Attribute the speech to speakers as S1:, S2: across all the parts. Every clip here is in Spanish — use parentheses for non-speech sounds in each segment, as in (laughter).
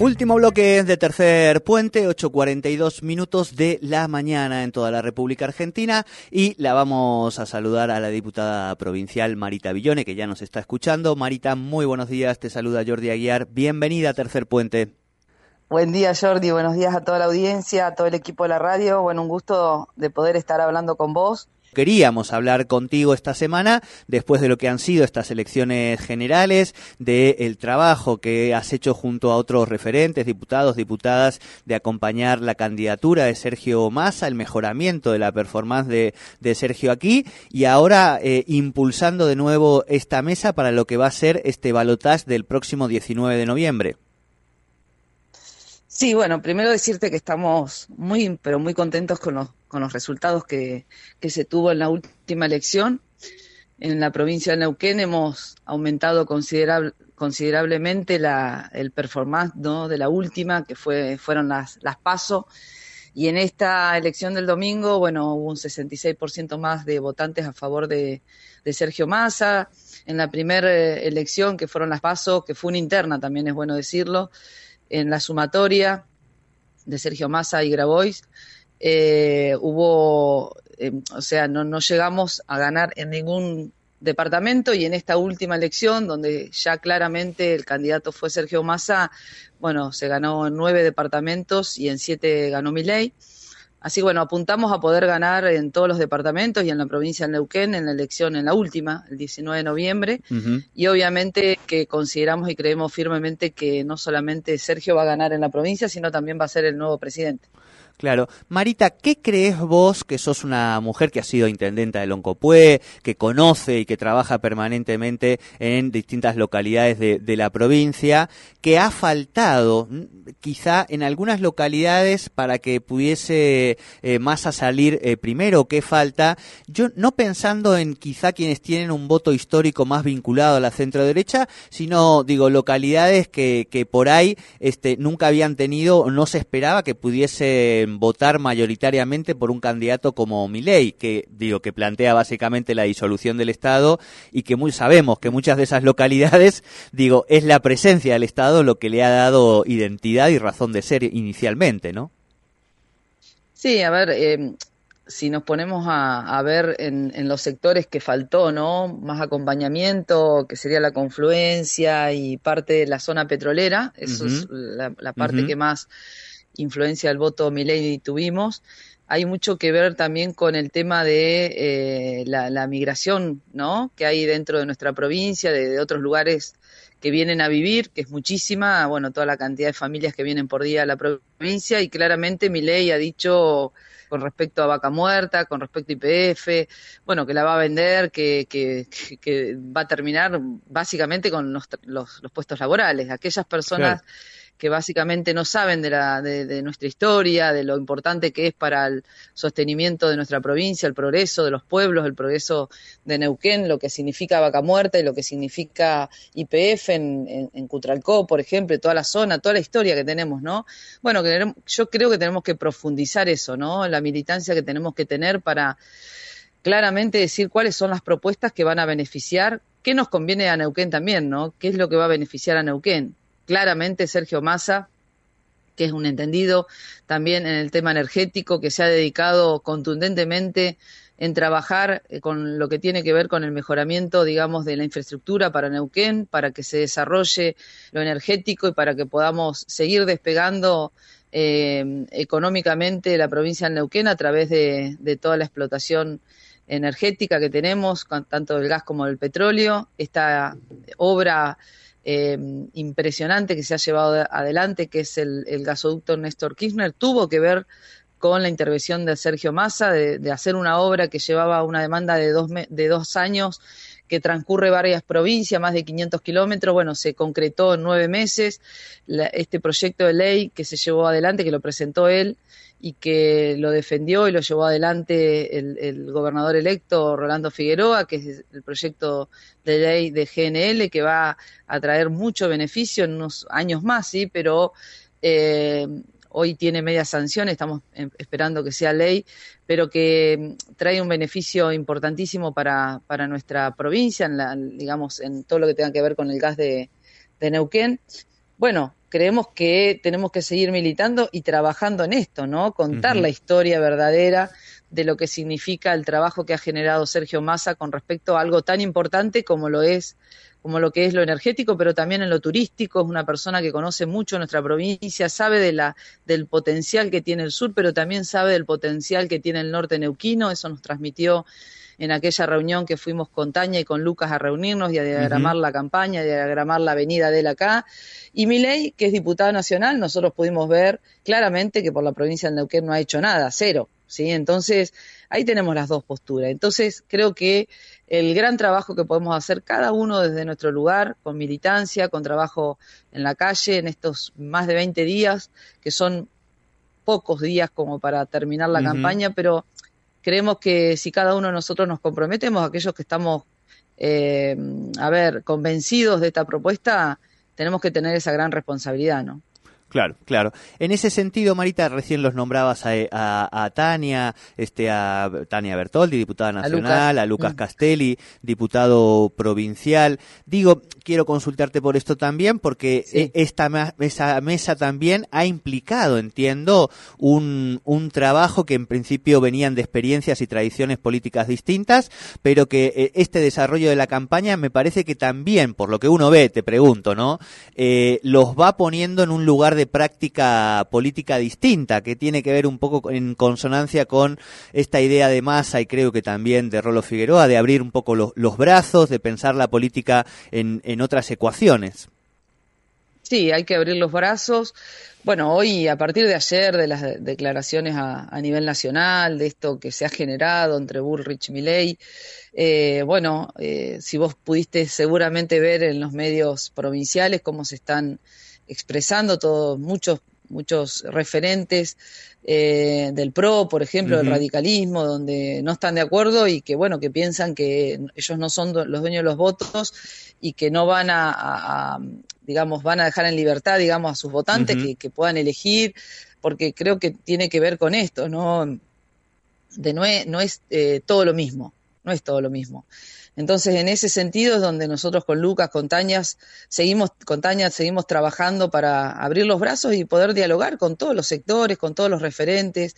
S1: Último bloque de tercer puente, 8.42 minutos de la mañana en toda la República Argentina y la vamos a saludar a la diputada provincial Marita Villone que ya nos está escuchando. Marita, muy buenos días, te saluda Jordi Aguiar, bienvenida a Tercer Puente.
S2: Buen día Jordi, buenos días a toda la audiencia, a todo el equipo de la radio, bueno, un gusto de poder estar hablando con vos
S1: Queríamos hablar contigo esta semana después de lo que han sido estas elecciones generales, del trabajo que has hecho junto a otros referentes, diputados, diputadas, de acompañar la candidatura de Sergio Massa, el mejoramiento de la performance de, Sergio aquí y ahora eh, impulsando de nuevo esta mesa para lo que va a ser este balotaje del próximo 19 de noviembre.
S2: Sí, bueno, primero decirte que estamos muy, pero muy contentos con los, con los resultados que, que se tuvo en la última elección. En la provincia de Neuquén hemos aumentado considerable, considerablemente la, el performance de la última, que fue, fueron las, las PASO. Y en esta elección del domingo, bueno, hubo un 66% más de votantes a favor de, de Sergio Massa. En la primera eh, elección, que fueron las PASO, que fue una interna, también es bueno decirlo, en la sumatoria de Sergio Massa y Grabois, eh, hubo, eh, o sea, no, no llegamos a ganar en ningún departamento y en esta última elección, donde ya claramente el candidato fue Sergio Massa, bueno, se ganó en nueve departamentos y en siete ganó Milei. Así bueno, apuntamos a poder ganar en todos los departamentos y en la provincia de Neuquén en la elección, en la última, el 19 de noviembre. Y obviamente que consideramos y creemos firmemente que no solamente Sergio va a ganar en la provincia, sino también va a ser el nuevo presidente.
S1: Claro. Marita, ¿qué crees vos que sos una mujer que ha sido intendenta de Loncopué, que conoce y que trabaja permanentemente en distintas localidades de, la provincia, que ha faltado quizá en algunas localidades para que pudiese eh, más a salir eh, primero? ¿Qué falta? Yo no pensando en quizá quienes tienen un voto histórico más vinculado a la centro derecha, sino digo localidades que, que por ahí este, nunca habían tenido no se esperaba que pudiese votar mayoritariamente por un candidato como Milei, que digo que plantea básicamente la disolución del Estado y que muy sabemos que muchas de esas localidades, digo, es la presencia del Estado lo que le ha dado identidad y razón de ser inicialmente, ¿no?
S2: Sí, a ver, eh, si nos ponemos a, ver en, los sectores que faltó, ¿no? Más acompañamiento, que sería la confluencia y parte de la zona petrolera, eso es la, parte que más influencia del voto Milei tuvimos. Hay mucho que ver también con el tema de eh, la, migración, ¿no? Que hay dentro de nuestra provincia, de, otros lugares que vienen a vivir, que es muchísima, bueno, toda la cantidad de familias que vienen por día a la provincia y claramente Milei ha dicho con respecto a Vaca Muerta, con respecto a IPF, bueno, que la va a vender, que, que, que va a terminar básicamente con los, los, puestos laborales. Aquellas personas que básicamente no saben de, la, de, nuestra historia, de lo importante que es para el sostenimiento de nuestra provincia, el progreso de los pueblos, el progreso de Neuquén, lo que significa Vaca Muerta y lo que significa IPF en, en, Cutralcó, por ejemplo, toda la zona, toda la historia que tenemos, ¿no? Bueno, yo creo que tenemos que profundizar eso, ¿no? La militancia que tenemos que tener para claramente decir cuáles son las propuestas que van a beneficiar, qué nos conviene a Neuquén también, ¿no? ¿Qué es lo que va a beneficiar a Neuquén? Claramente Sergio Massa, que es un entendido también en el tema energético, que se ha dedicado contundentemente en trabajar eh, con lo que tiene que ver con el mejoramiento, digamos, de la infraestructura para Neuquén, para que se desarrolle lo energético y para que podamos seguir despegando eh, económicamente la provincia de Neuquén a través de, de, toda la explotación energética que tenemos, tanto del gas como del petróleo. Esta obra eh, impresionante que se ha llevado adelante, que es el, gasoducto Néstor Kirchner, tuvo que ver con la intervención de Sergio Massa, de, hacer una obra que llevaba una demanda de dos, de dos años, que transcurre varias provincias, más de 500 kilómetros, bueno, se concretó en nueve meses este proyecto de ley que se llevó adelante, que lo presentó él, y que lo defendió y lo llevó adelante el, gobernador electo Rolando Figueroa, que es el proyecto de ley de GNL que va a traer mucho beneficio en unos años más, sí, pero eh, hoy tiene media sanción, estamos em, esperando que sea ley, pero que trae un beneficio importantísimo para, para nuestra provincia, en la, digamos, en todo lo que tenga que ver con el gas de, de Neuquén. Bueno, creemos que tenemos que seguir militando y trabajando en esto, ¿no? Contar la historia verdadera de lo que significa el trabajo que ha generado Sergio Massa con respecto a algo tan importante como lo es como lo que es lo energético, pero también en lo turístico, es una persona que conoce mucho nuestra provincia, sabe de la, del potencial que tiene el sur, pero también sabe del potencial que tiene el norte neuquino, eso nos transmitió en aquella reunión que fuimos con Taña y con Lucas a reunirnos y a diagramar la campaña, a diagramar la avenida de él acá. Y Milei, que es diputado nacional, nosotros pudimos ver claramente que por la provincia del Neuquén no ha hecho nada, cero. ¿Sí? Entonces, ahí tenemos las dos posturas. Entonces, creo que el gran trabajo que podemos hacer cada uno desde nuestro lugar, con militancia, con trabajo en la calle, en estos más de 20 días, que son pocos días como para terminar la campaña, pero creemos que si cada uno de nosotros nos comprometemos, aquellos que estamos, eh, a ver, convencidos de esta propuesta, tenemos que tener esa gran responsabilidad, ¿no?
S1: Claro, claro. En ese sentido, Marita, recién los nombrabas a, a, Tania, este, a Tania Bertoldi, diputada nacional, a Lucas, mm. Castelli, diputado provincial. Digo, quiero consultarte por esto también, porque e, esta esa mesa también ha implicado, entiendo, un, un trabajo que en principio venían de experiencias y tradiciones políticas distintas, pero que e, este desarrollo de la campaña me parece que también, por lo que uno ve, te pregunto, ¿no? Eh, los va poniendo en un lugar de práctica política distinta, que tiene que ver un poco en consonancia con esta idea de masa y creo que también de Rolo Figueroa, de abrir un poco los brazos, de pensar la política en, en otras ecuaciones.
S2: Sí, hay que abrir los brazos. Bueno, hoy, a partir de ayer, de las declaraciones a, nivel nacional, de esto que se ha generado entre Bullrich y Milley, eh, bueno, eh, si vos pudiste seguramente ver en los medios provinciales cómo se están expresando todos muchos muchos referentes eh, del PRO, por ejemplo, del radicalismo, donde no están de acuerdo y que, bueno, que piensan que ellos no son los dueños de los votos y que no van a, digamos, van a dejar en libertad, digamos, a sus votantes que, puedan elegir, porque creo que tiene que ver con esto, ¿no? De no es, no es eh, todo lo mismo, no es todo lo mismo. Entonces, en ese sentido es donde nosotros con Lucas, con Tañas, seguimos, con Tañas seguimos trabajando para abrir los brazos y poder dialogar con todos los sectores, con todos los referentes.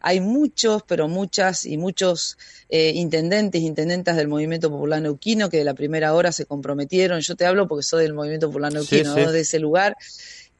S2: Hay muchos, pero muchas y muchos eh, intendentes, intendentas del Movimiento Popular Neuquino que de la primera hora se comprometieron. Yo te hablo porque soy del Movimiento Popular Neuquino, de ese lugar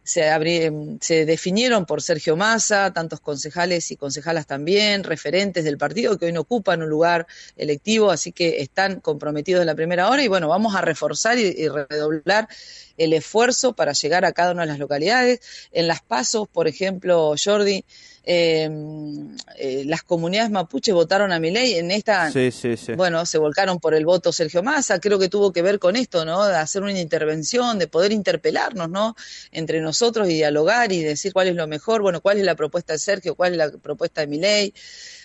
S2: se, se definieron por Sergio Massa, tantos concejales y concejalas también, referentes del partido que hoy no ocupan un lugar electivo, así que están comprometidos de la primera hora y bueno, vamos a reforzar y redoblar el esfuerzo para llegar a cada una de las localidades. En las pasos, por ejemplo, Jordi, em, eh, las comunidades mapuches votaron a mi ley. En esta, bueno, se volcaron por el voto Sergio Massa. Creo que tuvo que ver con esto, ¿no? De hacer una intervención, de poder interpelarnos, ¿no? Entre nosotros y dialogar y decir cuál es lo mejor, bueno, cuál es la propuesta de Sergio, cuál es la propuesta de mi ley.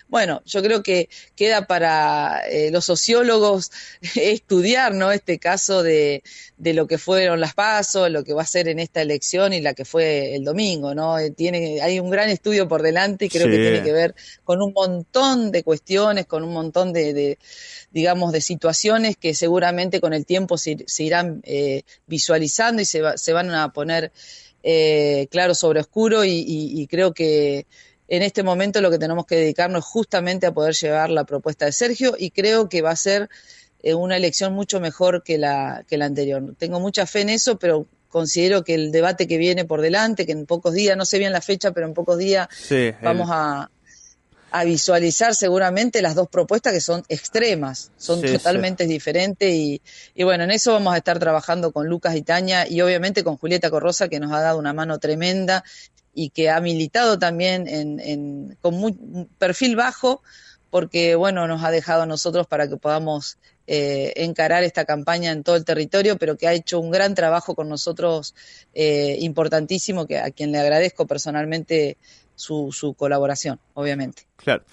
S2: Bueno, yo creo que queda para eh, los sociólogos (laughs) estudiar, ¿no? Este caso de, de lo que fueron las pasos, lo que va a ser en esta elección y la que fue el domingo, ¿no? Eh, tiene, hay un gran estudio por delante y creo que tiene que ver con un montón de cuestiones, con un montón de, digamos, de situaciones que seguramente con el tiempo se, irán eh, visualizando y se, se, van a poner claro sobre oscuro y creo que en este momento lo que tenemos que dedicarnos es justamente a poder llevar la propuesta de Sergio y creo que va a ser eh, una elección mucho mejor que la, que la anterior. Tengo mucha fe en eso, pero considero que el debate que viene por delante, que en pocos días, no sé bien la fecha, pero en pocos días vamos a, visualizar seguramente las dos propuestas que son extremas, son totalmente diferentes y, y, bueno, en eso vamos a estar trabajando con Lucas y Tania y obviamente con Julieta Corrosa que nos ha dado una mano tremenda y que ha militado también en, con muy, perfil bajo, porque bueno, nos ha dejado a nosotros para que podamos eh, encarar esta campaña en todo el territorio, pero que ha hecho un gran trabajo con nosotros eh, importantísimo, que a quien le agradezco personalmente su, su colaboración, obviamente.
S1: Claro.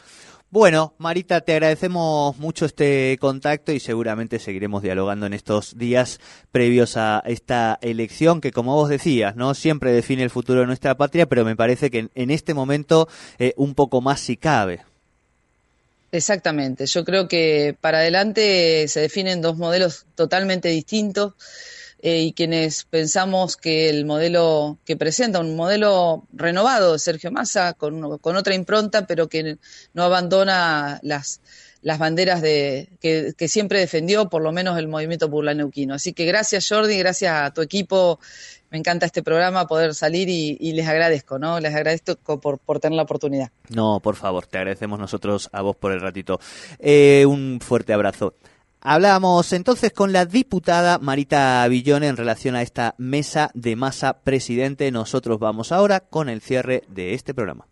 S1: Bueno, Marita, te agradecemos mucho este contacto y seguramente seguiremos dialogando en estos días previos a esta elección que, como vos decías, no siempre define el futuro de nuestra patria, pero me parece que en, este momento eh, un poco más si cabe.
S2: Exactamente. Yo creo que para adelante se definen dos modelos totalmente distintos. Eh, y quienes pensamos que el modelo que presenta, un modelo renovado de Sergio Massa, con, con otra impronta, pero que no abandona las, las banderas de, que, siempre defendió, por lo menos el movimiento popular neuquino. Así que gracias Jordi, gracias a tu equipo. Me encanta este programa, poder salir y, les agradezco, ¿no? Les agradezco por, por, tener la oportunidad.
S1: No, por favor, te agradecemos nosotros a vos por el ratito. Eh, un fuerte abrazo. Hablamos entonces con la diputada Marita Villone en relación a esta mesa de masa presidente. Nosotros vamos ahora con el cierre de este programa.